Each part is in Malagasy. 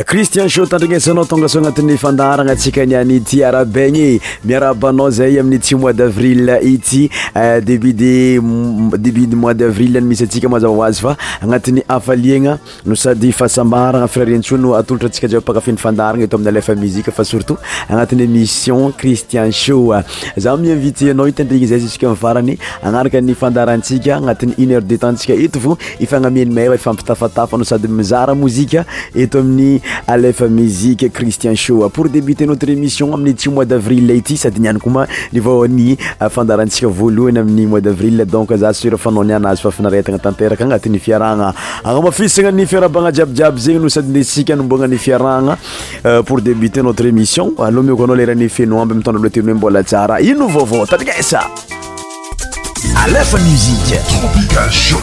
cristien cho tandrign esanao tonga so agnatin'ny fandaragna atsika niany ty arabagny miarabnao zay aminy ty mois davril toisailiykanatyafaliana eh, yhaana alefa musiqe cristian sho por débuter notre émission amin'ny ty moisdavrilty sady niankoma voyfandaratsikaloany amiy mois avri don zarnaoaazyafnatnatteaanafnnnafanajiabia zeny sakbanoébtenotreémissionoaeo y tnatmboaraio t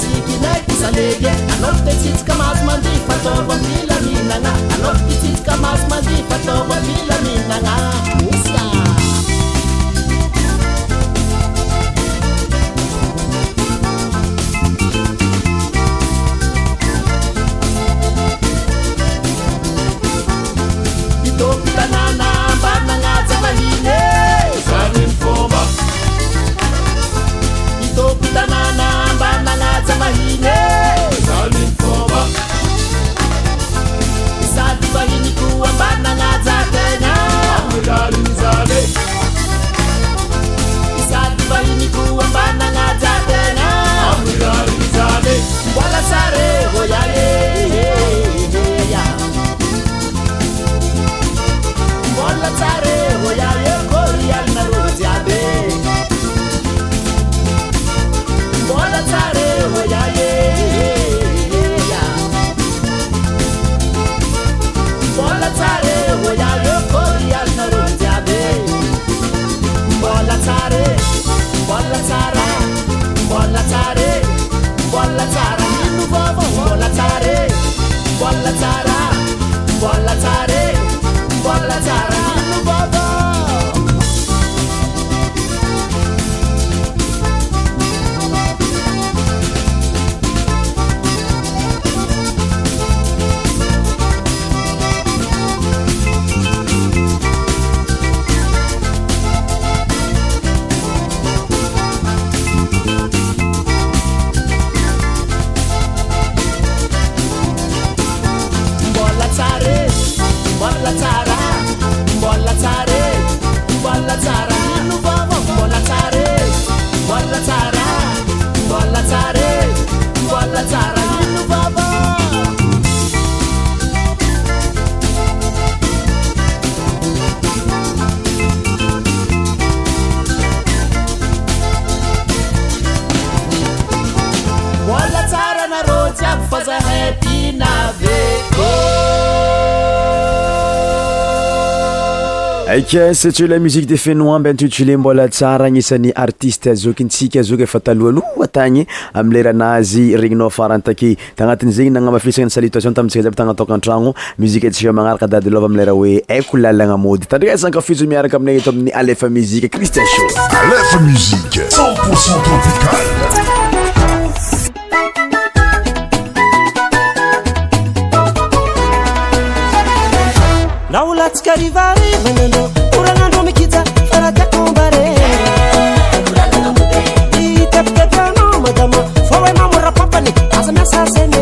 لت نفتسيsكمعصمد فطوب time. aka satsio la musique de fenoamby antutulé mbola tsara agnisan'ny artiste azokyntsika azoky efa talohanoa tagny am leranazy regninao farantake tanati' zegny nagnamba fisana ny salutation tamitsikazaby tanataoka antrano muzike tsika magnaraka dadylôva amlera oe aiko lalana mody tandria sakafiso miaraka amnay eto amiy aefa muiritmetia a oranandô mikiza faratanobareatefatatanamatama favaymamorapapany azamasasene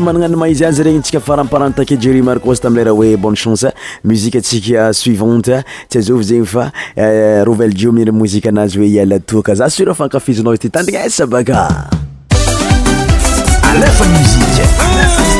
managna any maizy azy regny tsika faramparantake jery markos tamleraha oe bonne chance muzike atsika suivante tsy azovy zegny fa eh, rovell jio mihna mozike anazy hoe ialatoaka za sura e fankafizonao izy ty tantigna esa baka alefamsik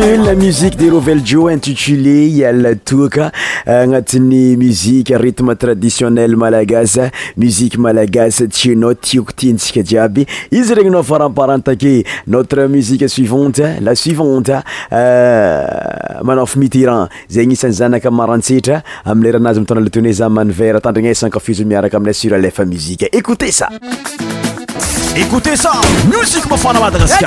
la musiqe de rovel jo intitulé ialatoka euh, agnatiny musieritme traditionnel malagas mui malagas tyanao tiko tntsikajiaby izy regnynao faraprantake notre musie suivante asuivantemanfaza isaeyrgnyaaaote sa écute só musico ma fona madagasca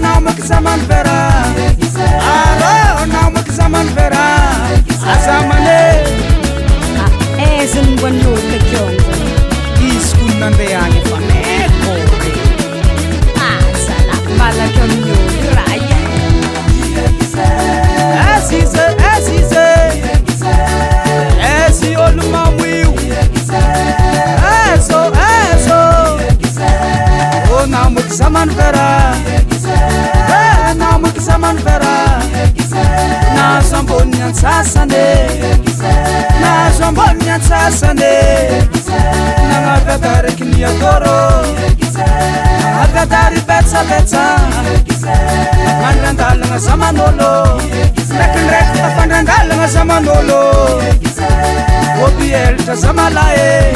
naomak samanbera aro naomak samanfera asamane esen banyoleko iskunanteanifane zamala e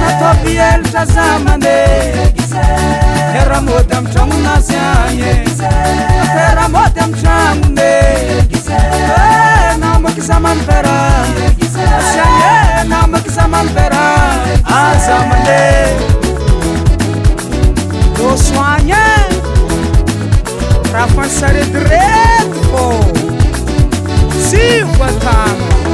nataobielatra zamane eramôdy amtramonazy agny e faramody eh, amidranone e namako zamano bera syae namako zahmano bera azamane dôso agny e raha fanisaredy rety fô oh. sy voatano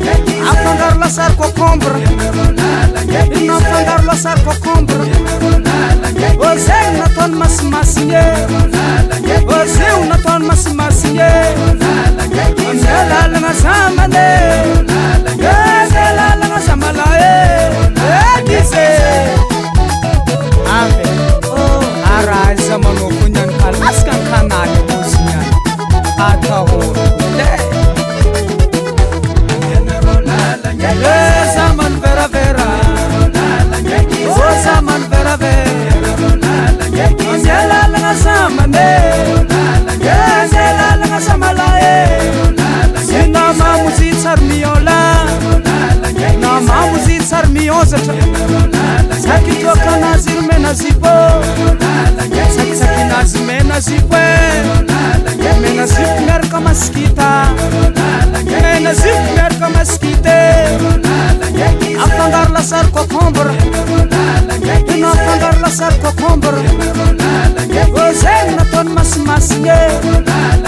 a fãngar lasar kɔkmbrnaafãngar lasar kokombr zena tɔn masɩmas ye zena tɔn masɩmas ye ze lalana zãmane zelaalana zãmala eedize amialalagna zamanez lalagna samalae namamozy tsary miôla namamozy tsary miôzatra sak toaka nazy rymenazipô saksarnazy manazpo e manazko miaraka maskita anazko iarakamaskite afangar lasarkbno afangar lasarkobra natn masmaskeznat masmaseaabboaar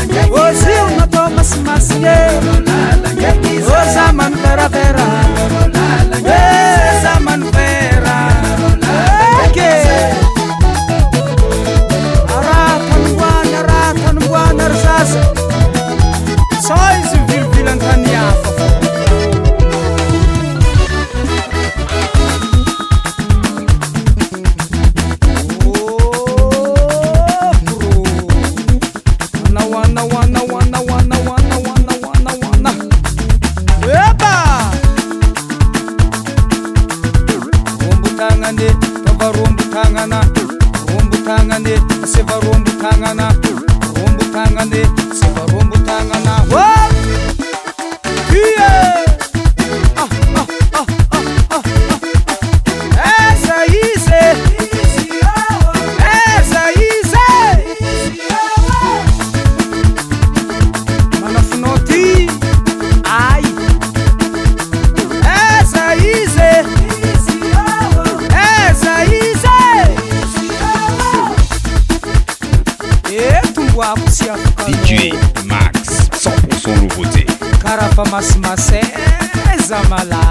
mama e eh, zamala.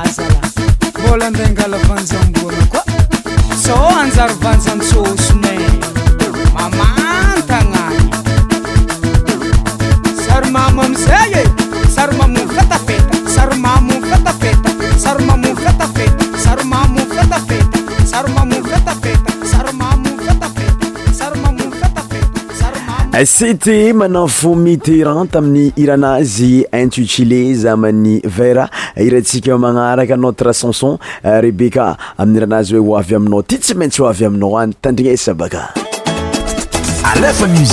cete manafo miteran tamin'ny iranazy intutilé za man'ny vera iratsika e magnaraka notre canson eh, rebeka amin'ny iranazy hoe ho avy aminao ty tsy maintsy hoavy aminao any tandrina esa baka almitri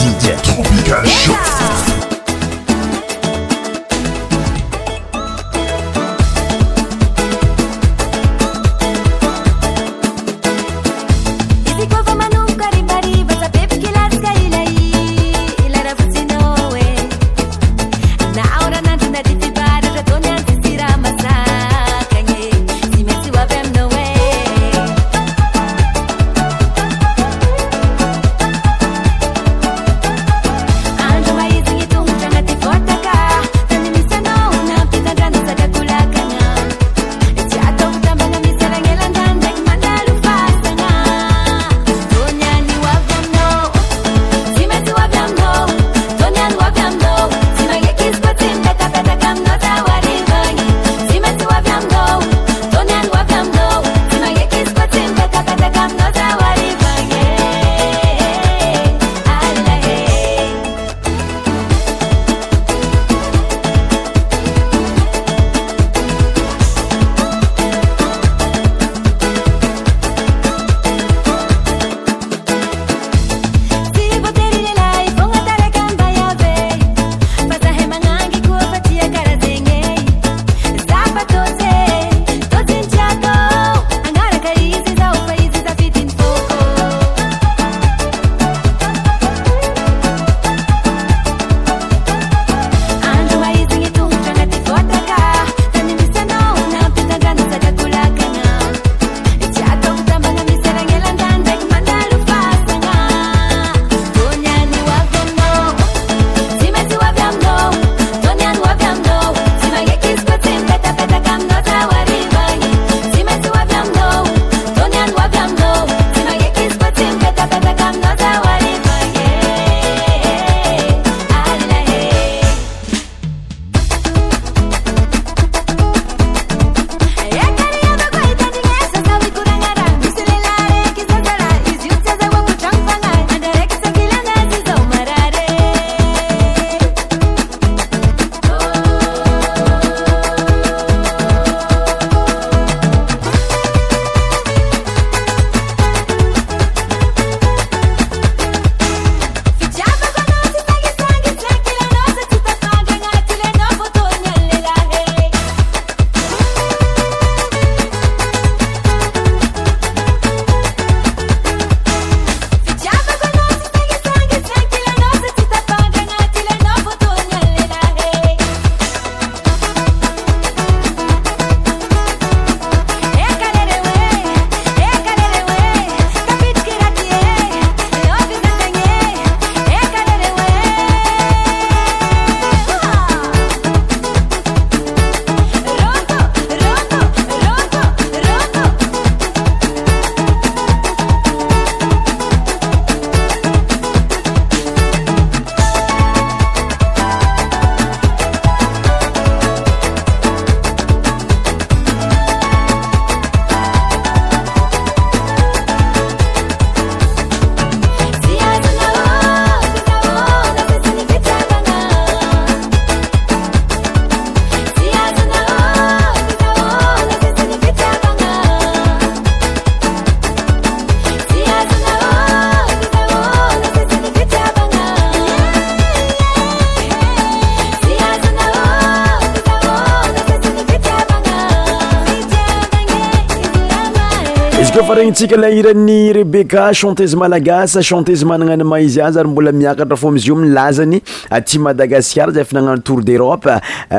ika la irany rebecca chantesy malagasa chantezy magnagnana maisiazy ary mbola miakatra fo mizy io milazany aty madagascar zay fananano tour d'erope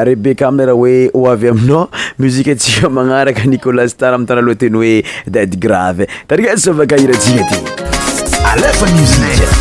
rebecca amileraha hoe o avy aminao muziketsika manaraka nikolasy tara ami'y tana loha teny hoe dade grave tariazsaavakairatsika ty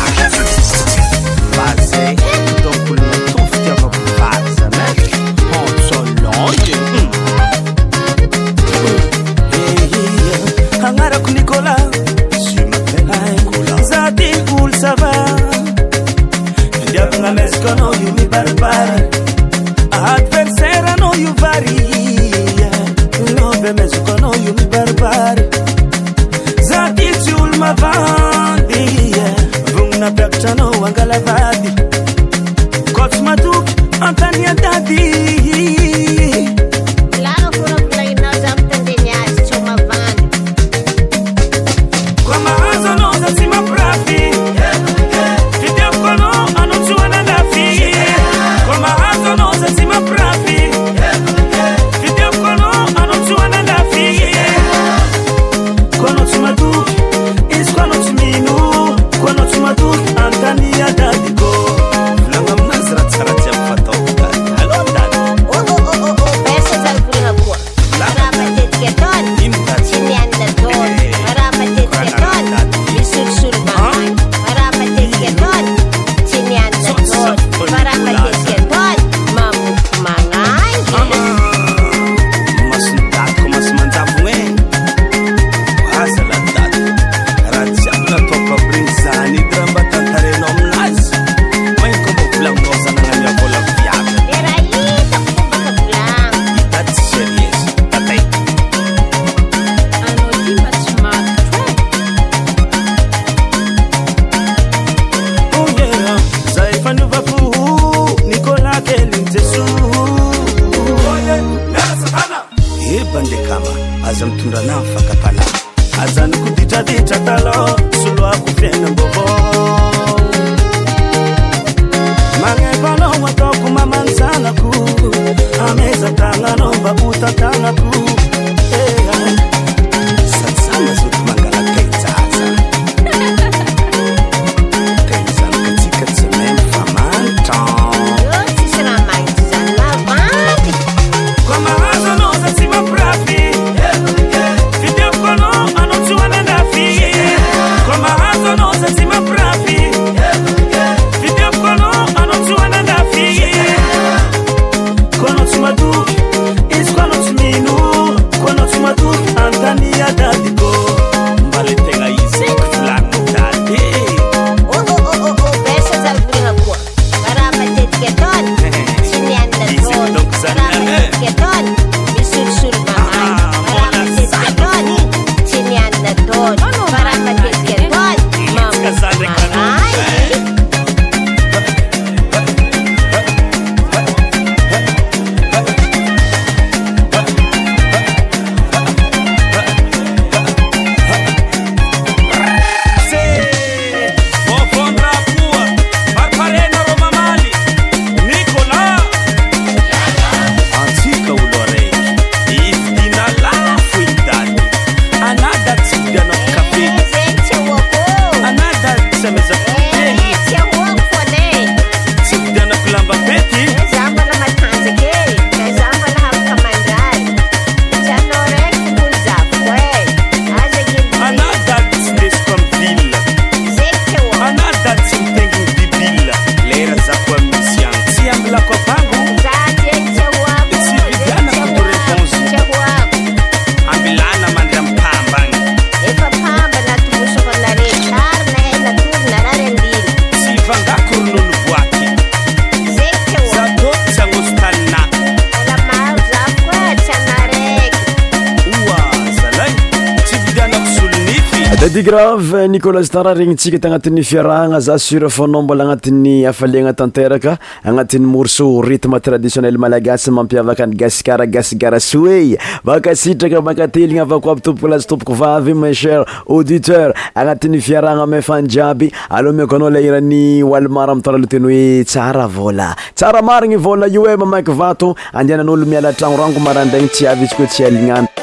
laza tara regnitsika t agnati'ny fiarahana za surafôna mbola anatin'ny afaleana tanteraka agnatin'ny morso rytme traditionnel malagasy mampiavaka ny gasikaragasiarasy e akasitraka makatelina avako aitopokolatopoko vavy macher auditeur agnatin'ny fiarahana mefanjiaby alohamiko ana lairan'y alimaraamta latey oe tsara volatsaramariny vola io mamaky vato andehana'olo mialatragnoranko marandeny tsy av izy koa tsy alinay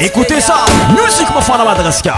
eкоtesa mscmfanвadгasكa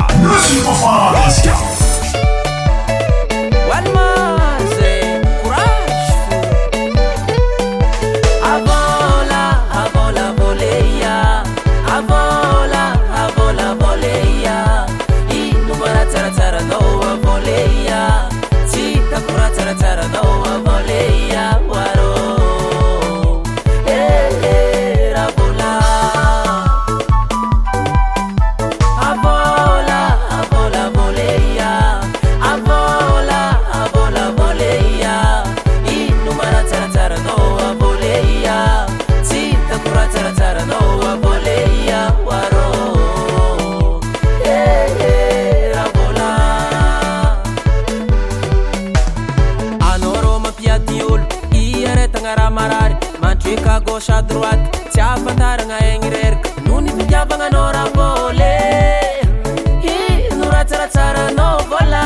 adroate tsiavataragna agny reraka noo ny pyiavagnana ra vôly eh. no ratsaratsarana vôla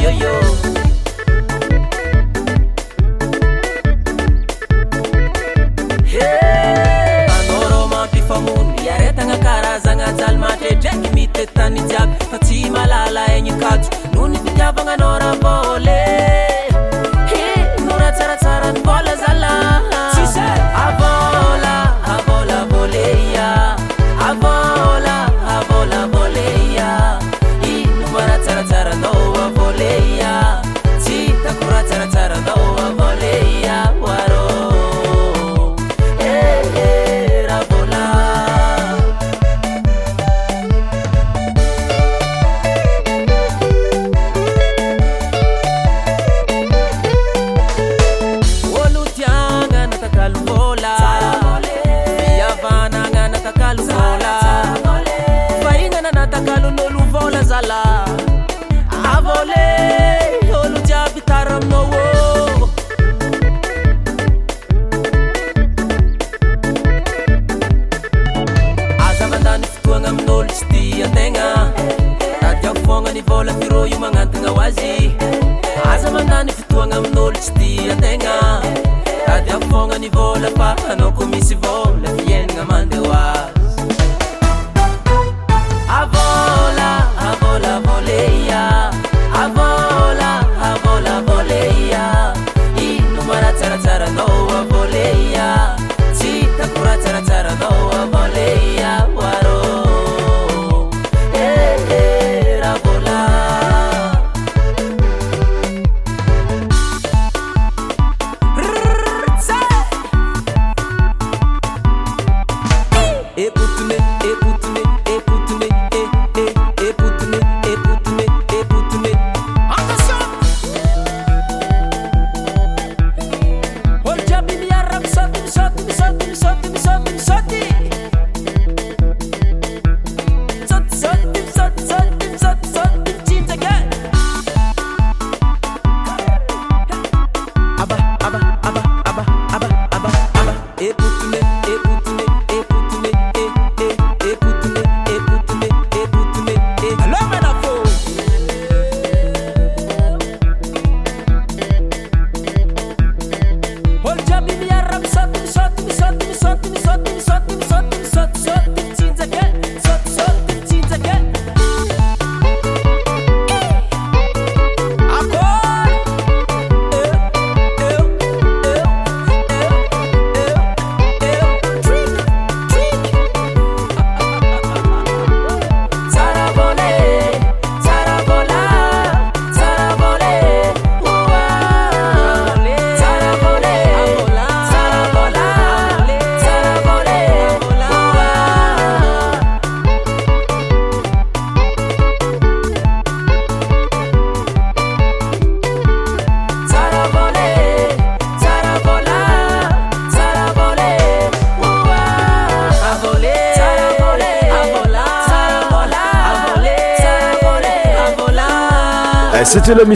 ioio anara mapifahono iaetagna kara zagnajaly matratrengy mite tanyjiaka fa tsy malala aigny katso noo ny pyiavagnanao ra vôle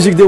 müzik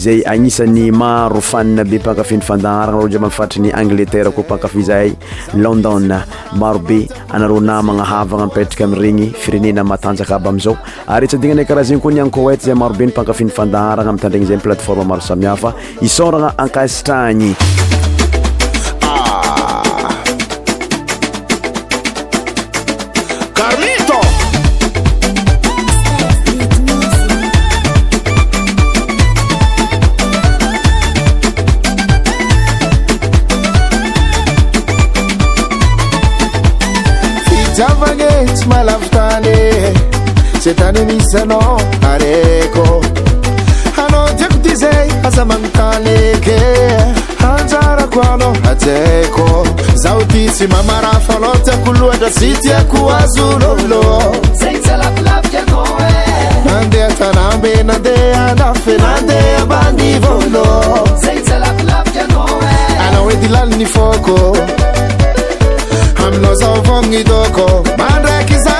zay agnisany maro fanina be pankafiny fandaharagna ro dima mifaitri ny angleterre koa mpankafizahay london maro be anareo namagna havagna mpetraka amiregny firenena mahatanjaka aby amizao ary itsadignanay karaha zegny koa nyanko ety zay marobe nympankafiny fandaharana ami' tandregny zay n plateforme maro samihafa isorana ankasitrany akô anao tiako ty zay azamana taeke anjarako anao aako zaho ty tsy mamarafa anao tiako lohatra sy tiako azo lolo mandeha e. tanmbe nanehaafeaaôanao oe dylainy fôko aminao zao vogny tôkôda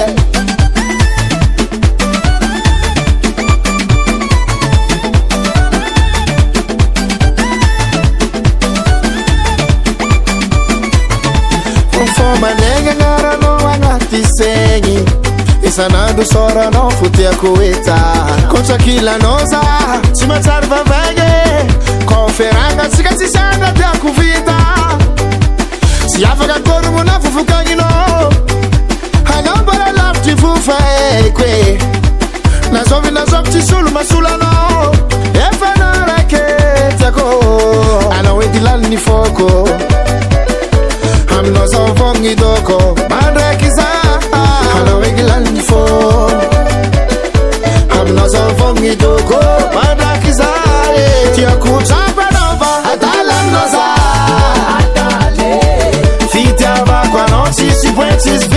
aofo tiako etakotsakilanao za tsy matsary favaigne kao ferana tsika tsisyana tiako vita zy afaka akorogno na fofokagninao anao balalafitry fo faeko e nazaovi nazovytsy solo masolaanao efana rake tiakoanao etylaniny fôko aminao zaovognydoko mablakisae tiakapa fitavakoanoci si pe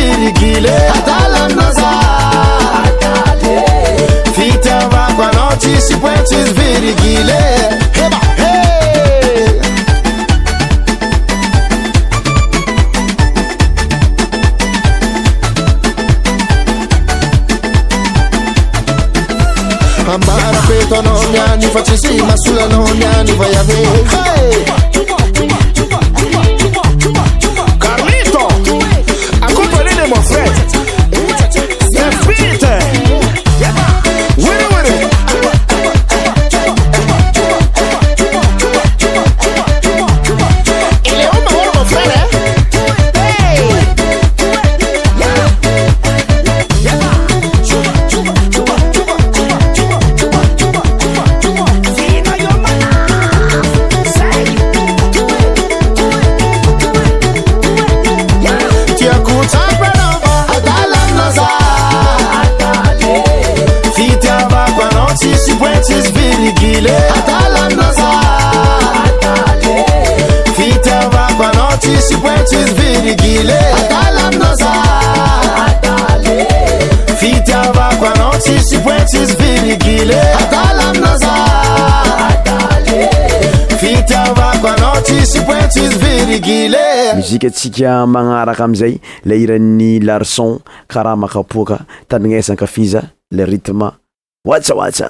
tsika magnaraka amizay le hirany larson karaha makapoaka taninesakafiza le ritme oatsaoatsa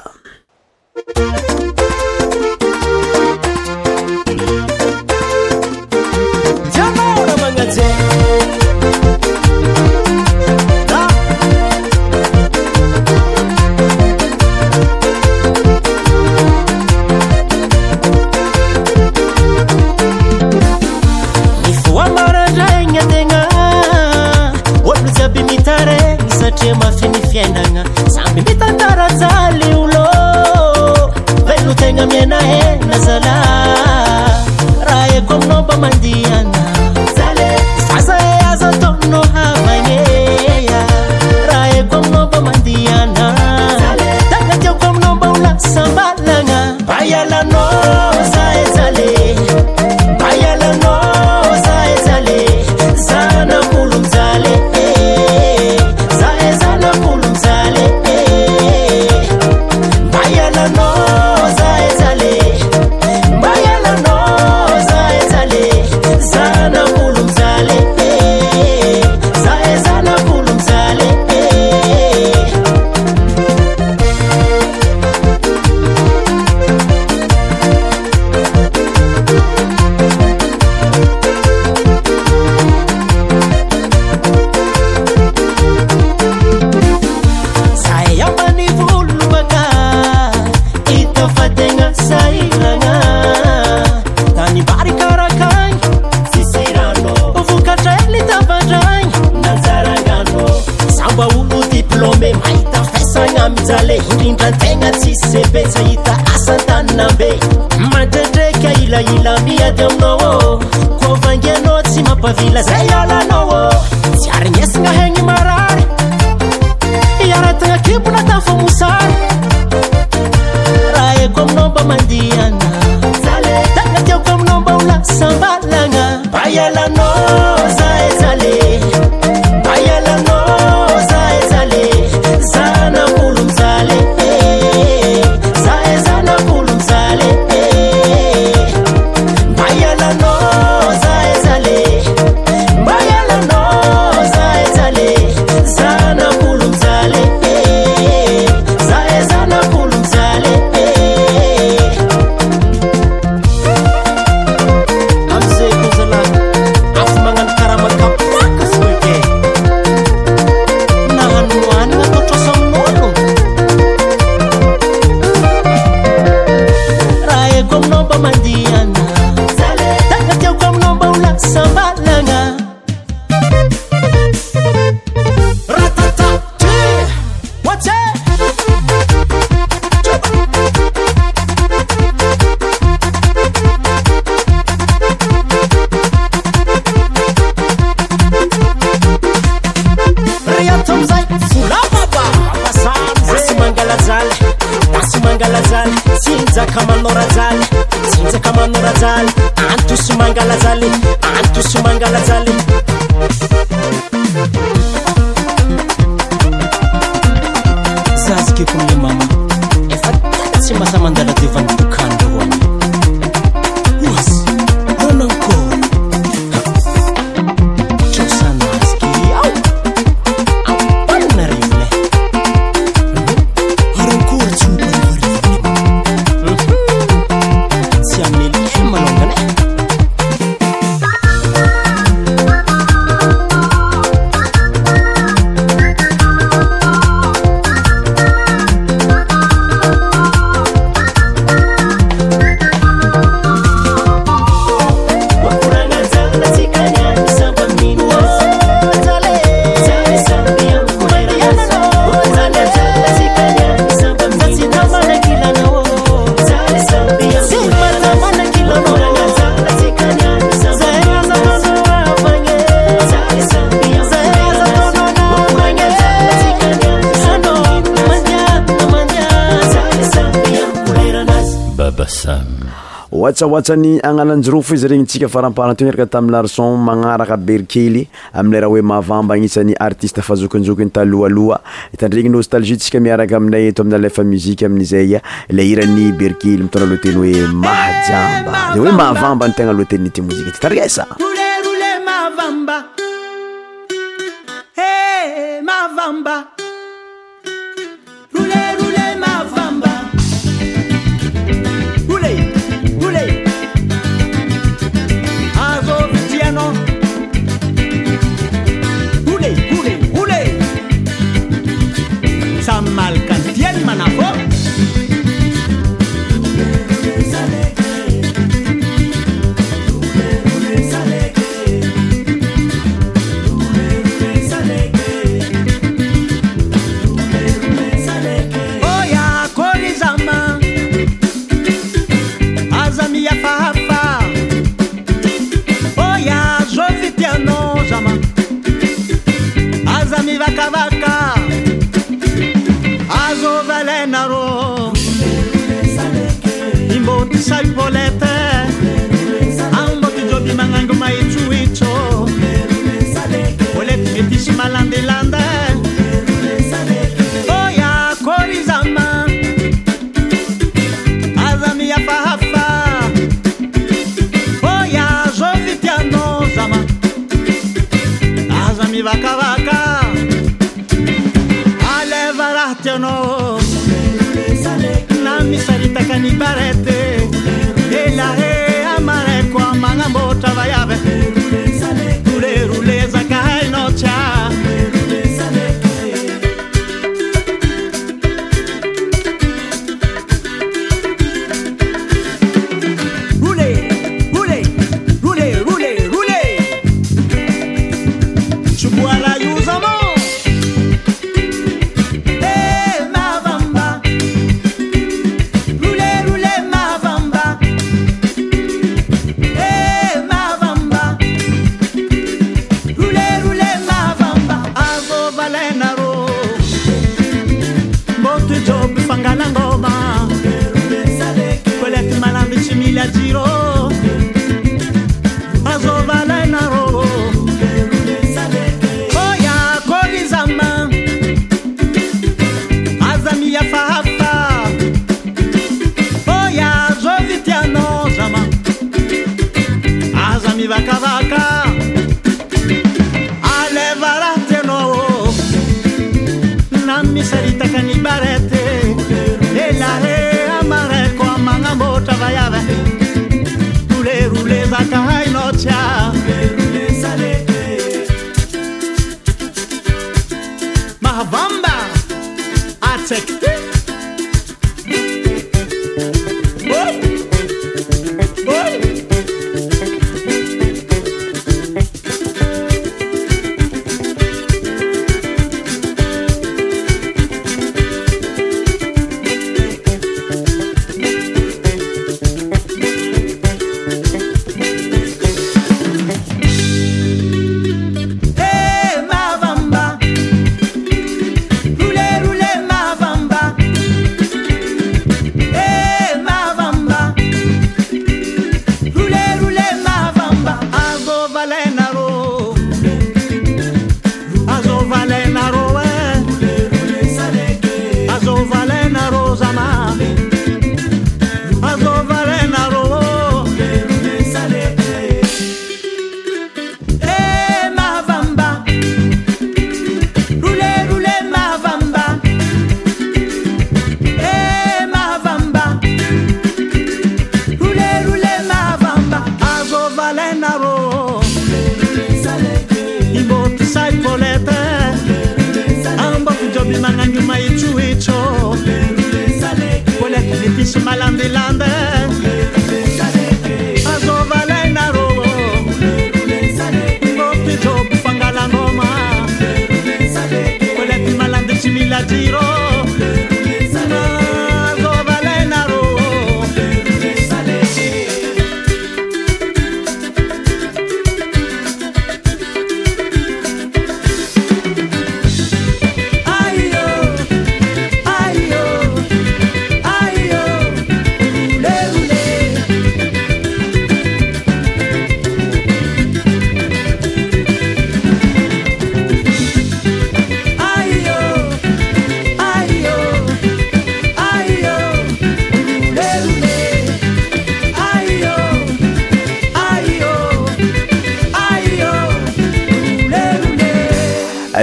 buna tafa musa rayakmnoba mandiaataatkmnobalasabalaa tsaoatany anananjoroo fo zy regny tsika faramparaty raa tamy larson manaraka berkely amile raha oe mavamba agnitsan'ny artiste fahzokinjokiny taloaloa hitandregny nostalgitsika miaraka aminay toami'alfa muzik amin'zaya le iran'ny berkely mitonda loteny oe mahjamba de oe mahavamba n tegnalotentymozit tandriesa acabar Yeah.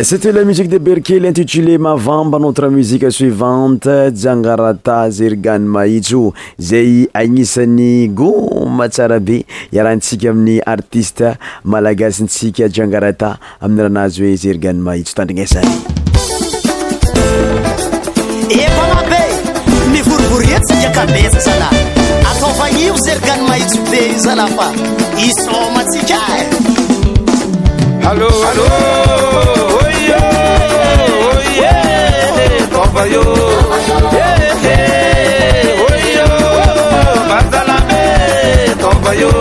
c'eté la musique de berkely intitulé mavamba notre musique suivante jangarata zergany maitso zay agnisan'ny goma tsara be iarahantsika amin'ny artiste malagasintsika jiangarata amin'nyrahanazy hoe zergany maitso tandrignasany for you. Yeah, yeah. Oh, yo. Bazalame, come for you.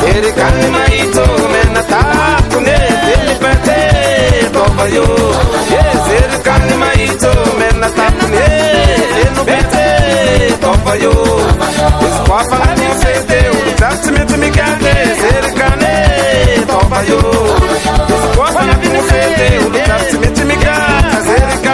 Serikali maito, menata, kune, Yeah, serikali maito, menata, kune, telipete, come for you. It's papa, you say, they will touch me to me, can't they? Serikali, come for you.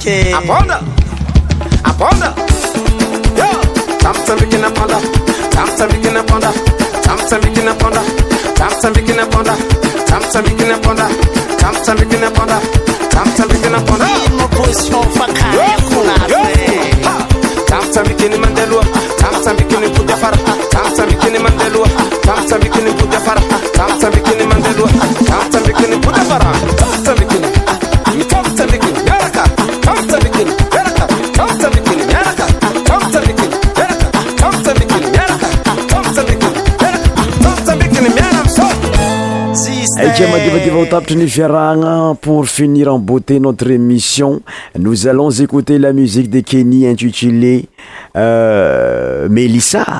key. Abonda, abonda. Yo, tam tam bikin abonda, tam tam bikin abonda, tam tam bikin abonda, tam tam bikin abonda, tam tam bikin abonda, tam tam bikin abonda, tam tam bikin abonda. Mo position. pour finir en beauté notre émission. Nous allons écouter la musique de Kenny intitulée euh, Mélissa.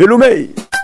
Veloumei.